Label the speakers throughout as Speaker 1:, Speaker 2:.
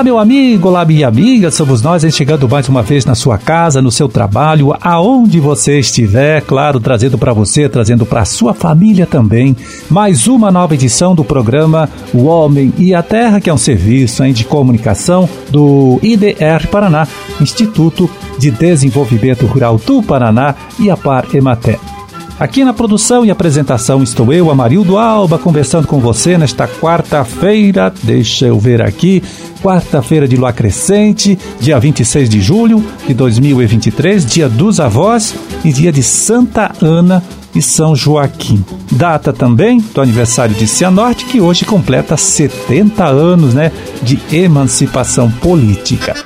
Speaker 1: Olá, meu amigo, olá, minha amiga, somos nós hein, chegando mais uma vez na sua casa, no seu trabalho, aonde você estiver, claro, trazendo para você, trazendo para sua família também, mais uma nova edição do programa O Homem e a Terra, que é um serviço hein, de comunicação do IDR Paraná, Instituto de Desenvolvimento Rural do Paraná e a Par Emater. Aqui na produção e apresentação estou eu, Amarildo Alba, conversando com você nesta quarta-feira. Deixa eu ver aqui. Quarta-feira de lua crescente, dia 26 de julho de 2023, dia dos avós e dia de Santa Ana e São Joaquim. Data também do aniversário de Cianorte, que hoje completa 70 anos né, de emancipação política.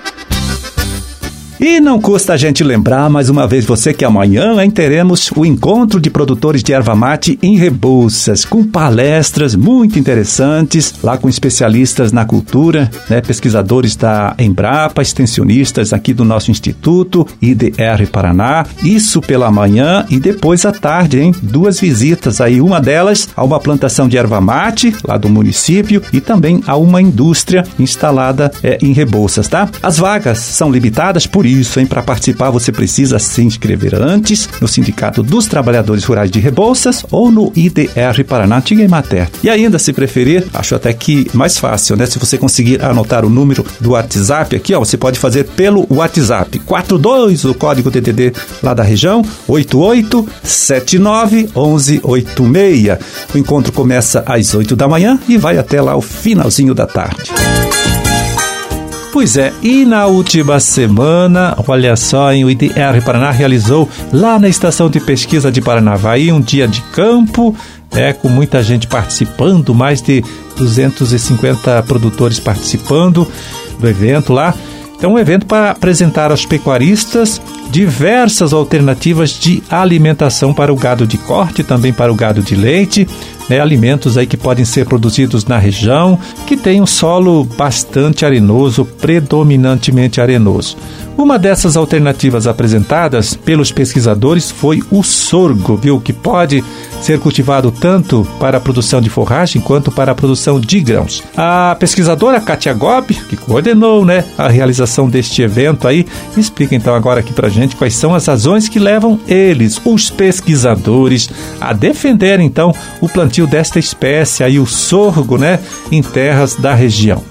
Speaker 1: E não custa a gente lembrar mais uma vez você que amanhã hein, teremos o encontro de produtores de erva mate em Rebouças, com palestras muito interessantes, lá com especialistas na cultura, né, pesquisadores da Embrapa, extensionistas aqui do nosso instituto, IDR Paraná. Isso pela manhã e depois à tarde, hein? Duas visitas aí, uma delas a uma plantação de erva mate lá do município e também a uma indústria instalada é, em Rebouças, tá? As vagas são limitadas por isso, hein? Para participar, você precisa se inscrever antes no Sindicato dos Trabalhadores Rurais de Rebouças ou no IDR Paraná Antiga e Mater. E ainda, se preferir, acho até que mais fácil, né? Se você conseguir anotar o número do WhatsApp aqui, ó, você pode fazer pelo WhatsApp 42, o código DDD lá da região, 8879 1186. O encontro começa às 8 da manhã e vai até lá o finalzinho da tarde. Pois é, e na última semana, olha só, em o IDR Paraná realizou lá na estação de pesquisa de Paranavaí um dia de campo, é, com muita gente participando, mais de 250 produtores participando do evento lá. Então, um evento para apresentar aos pecuaristas diversas alternativas de alimentação para o gado de corte, também para o gado de leite, né, alimentos aí que podem ser produzidos na região, que tem um solo bastante arenoso, predominantemente arenoso. Uma dessas alternativas apresentadas pelos pesquisadores foi o sorgo, viu, que pode ser cultivado tanto para a produção de forragem quanto para a produção de grãos. A pesquisadora Katia Gobi, que coordenou, né, a realização deste evento aí, explica então agora aqui pra gente quais são as razões que levam eles, os pesquisadores, a defender então o plantio desta espécie aí, o sorgo, né, em terras da região.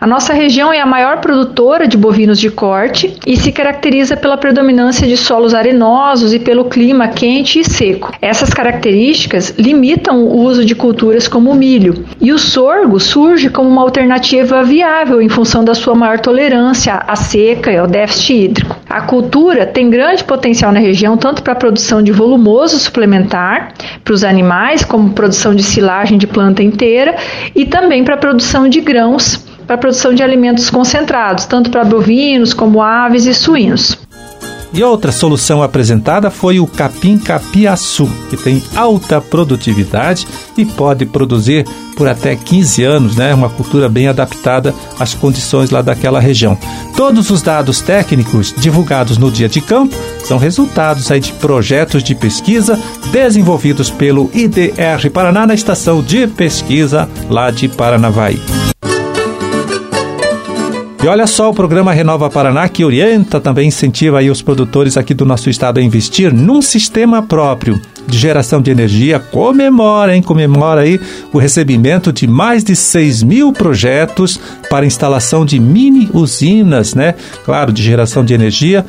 Speaker 2: A nossa região é a maior produtora de bovinos de corte e se caracteriza pela predominância de solos arenosos e pelo clima quente e seco. Essas características limitam o uso de culturas como o milho, e o sorgo surge como uma alternativa viável em função da sua maior tolerância à seca e ao déficit hídrico. A cultura tem grande potencial na região tanto para a produção de volumoso suplementar para os animais, como produção de silagem de planta inteira, e também para a produção de grãos para a produção de alimentos concentrados, tanto para bovinos como aves e suínos.
Speaker 1: E outra solução apresentada foi o capim capiaçu, que tem alta produtividade e pode produzir por até 15 anos, né? Uma cultura bem adaptada às condições lá daquela região. Todos os dados técnicos divulgados no dia de campo são resultados aí de projetos de pesquisa desenvolvidos pelo IDR Paraná na estação de pesquisa lá de Paranavaí. E olha só o programa Renova Paraná que orienta também incentiva aí os produtores aqui do nosso estado a investir num sistema próprio de geração de energia. Comemora, hein? Comemora aí o recebimento de mais de 6 mil projetos para instalação de mini usinas, né? Claro, de geração de energia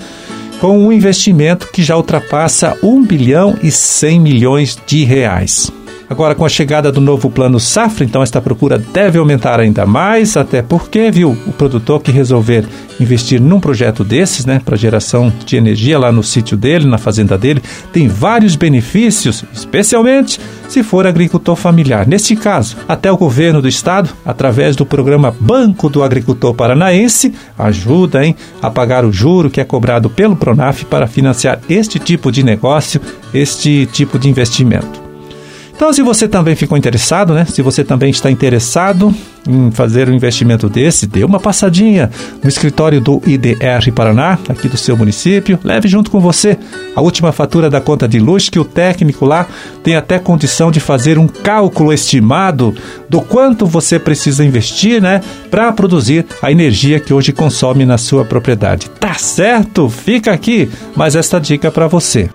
Speaker 1: com um investimento que já ultrapassa 1 bilhão e 100 milhões de reais. Agora, com a chegada do novo plano Safra, então esta procura deve aumentar ainda mais, até porque, viu, o produtor que resolver investir num projeto desses, né, para geração de energia lá no sítio dele, na fazenda dele, tem vários benefícios, especialmente se for agricultor familiar. Neste caso, até o governo do estado, através do programa Banco do Agricultor Paranaense, ajuda hein, a pagar o juro que é cobrado pelo Pronaf para financiar este tipo de negócio, este tipo de investimento. Então, se você também ficou interessado, né? Se você também está interessado em fazer um investimento desse, dê uma passadinha no escritório do IDR Paraná, aqui do seu município. Leve junto com você a última fatura da conta de luz, que o técnico lá tem até condição de fazer um cálculo estimado do quanto você precisa investir, né, para produzir a energia que hoje consome na sua propriedade. Tá certo? Fica aqui, mas esta dica para você.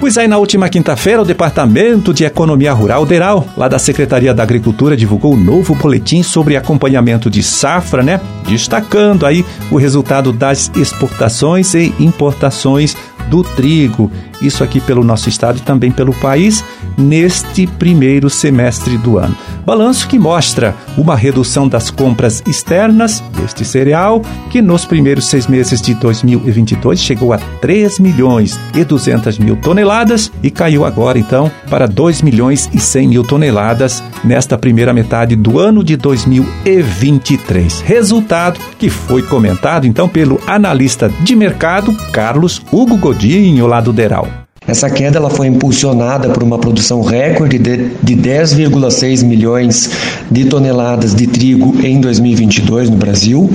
Speaker 1: Pois aí, na última quinta-feira, o Departamento de Economia Rural, DERAL, lá da Secretaria da Agricultura, divulgou um novo boletim sobre acompanhamento de safra, né? Destacando aí o resultado das exportações e importações do trigo. Isso aqui pelo nosso estado e também pelo país neste primeiro semestre do ano. Balanço que mostra uma redução das compras externas deste cereal, que nos primeiros seis meses de 2022 chegou a 3 milhões e 200 mil toneladas e caiu agora então para 2 milhões e 100 mil toneladas nesta primeira metade do ano de 2023. Resultado que foi comentado então pelo analista de mercado Carlos Hugo Godinho, lá do Deral.
Speaker 3: Essa queda ela foi impulsionada por uma produção recorde de, de 10,6 milhões de toneladas de trigo em 2022 no Brasil,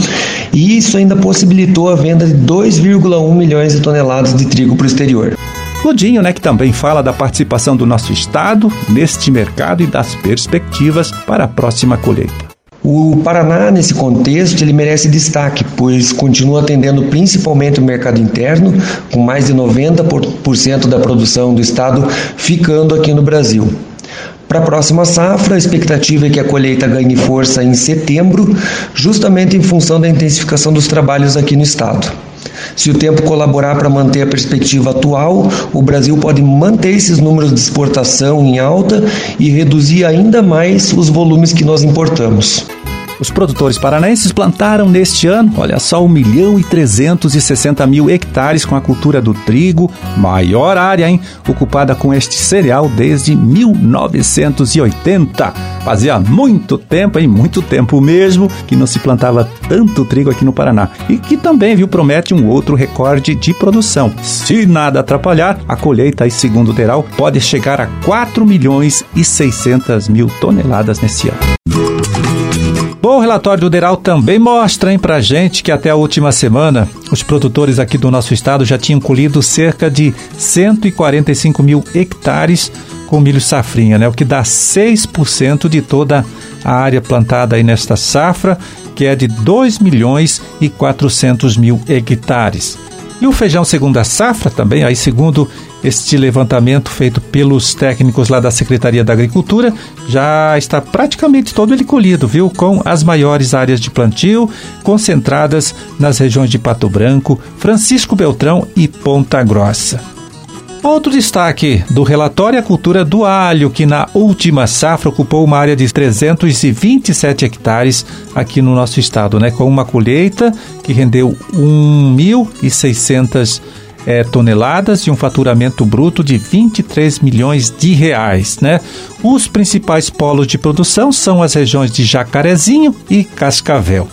Speaker 3: e isso ainda possibilitou a venda de 2,1 milhões de toneladas de trigo para o exterior.
Speaker 1: Godinho, né, que também fala da participação do nosso estado neste mercado e das perspectivas para a próxima colheita.
Speaker 3: O Paraná, nesse contexto, ele merece destaque, pois continua atendendo principalmente o mercado interno, com mais de 90% da produção do estado ficando aqui no Brasil. Para a próxima safra, a expectativa é que a colheita ganhe força em setembro, justamente em função da intensificação dos trabalhos aqui no estado. Se o tempo colaborar para manter a perspectiva atual, o Brasil pode manter esses números de exportação em alta e reduzir ainda mais os volumes que nós importamos.
Speaker 1: Os produtores paranaenses plantaram neste ano, olha só, 1 milhão e 360 mil hectares com a cultura do trigo, maior área, hein, ocupada com este cereal desde 1980. Fazia muito tempo, hein, muito tempo mesmo, que não se plantava tanto trigo aqui no Paraná. E que também, viu, promete um outro recorde de produção. Se nada atrapalhar, a colheita, segundo o Deral, pode chegar a 4 milhões e 600 mil toneladas nesse ano. Bom, o relatório do Deral também mostra hein, pra gente que até a última semana os produtores aqui do nosso estado já tinham colhido cerca de 145 mil hectares com milho safrinha, né? O que dá 6% de toda a área plantada aí nesta safra, que é de 2 milhões e 400 mil hectares. E o feijão segunda safra também, aí segundo este levantamento feito pelos técnicos lá da Secretaria da Agricultura já está praticamente todo ele colhido, viu? Com as maiores áreas de plantio concentradas nas regiões de Pato Branco, Francisco Beltrão e Ponta Grossa. Outro destaque do relatório é a cultura do alho, que na última safra ocupou uma área de 327 hectares aqui no nosso estado, né? Com uma colheita que rendeu 1.600 é, toneladas e um faturamento bruto de 23 milhões de reais. Né? Os principais polos de produção são as regiões de Jacarezinho e Cascavel.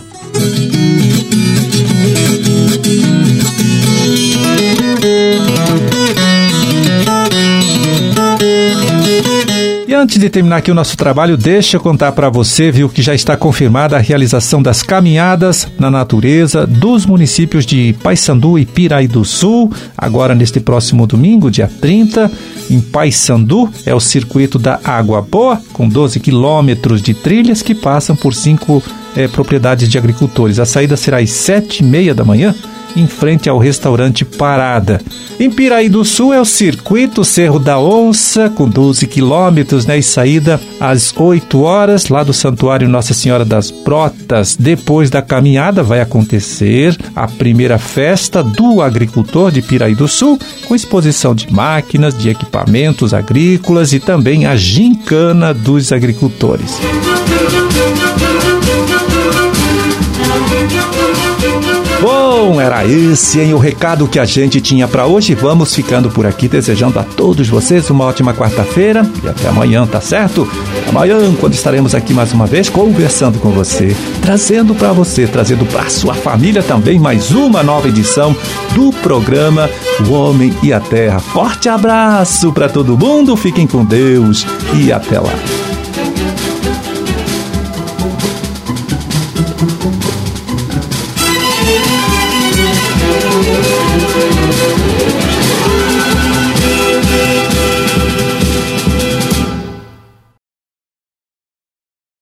Speaker 1: Antes de terminar aqui o nosso trabalho, deixa eu contar para você, viu, que já está confirmada a realização das caminhadas na natureza dos municípios de Paysandu e Piraí do Sul, agora neste próximo domingo, dia 30, em Paysandu, é o circuito da Água Boa, com 12 quilômetros de trilhas que passam por cinco é, propriedades de agricultores. A saída será às sete e meia da manhã em frente ao restaurante Parada. Em Piraí do Sul é o circuito Cerro da Onça, com 12 quilômetros, né, e saída às 8 horas, lá do Santuário Nossa Senhora das Brotas. Depois da caminhada vai acontecer a primeira festa do agricultor de Piraí do Sul, com exposição de máquinas, de equipamentos agrícolas e também a gincana dos agricultores. Bom, era esse, hein, o recado que a gente tinha para hoje. Vamos ficando por aqui, desejando a todos vocês uma ótima quarta-feira e até amanhã, tá certo? Amanhã, quando estaremos aqui mais uma vez conversando com você, trazendo para você, trazendo para sua família também mais uma nova edição do programa O Homem e a Terra. Forte abraço para todo mundo, fiquem com Deus e até lá.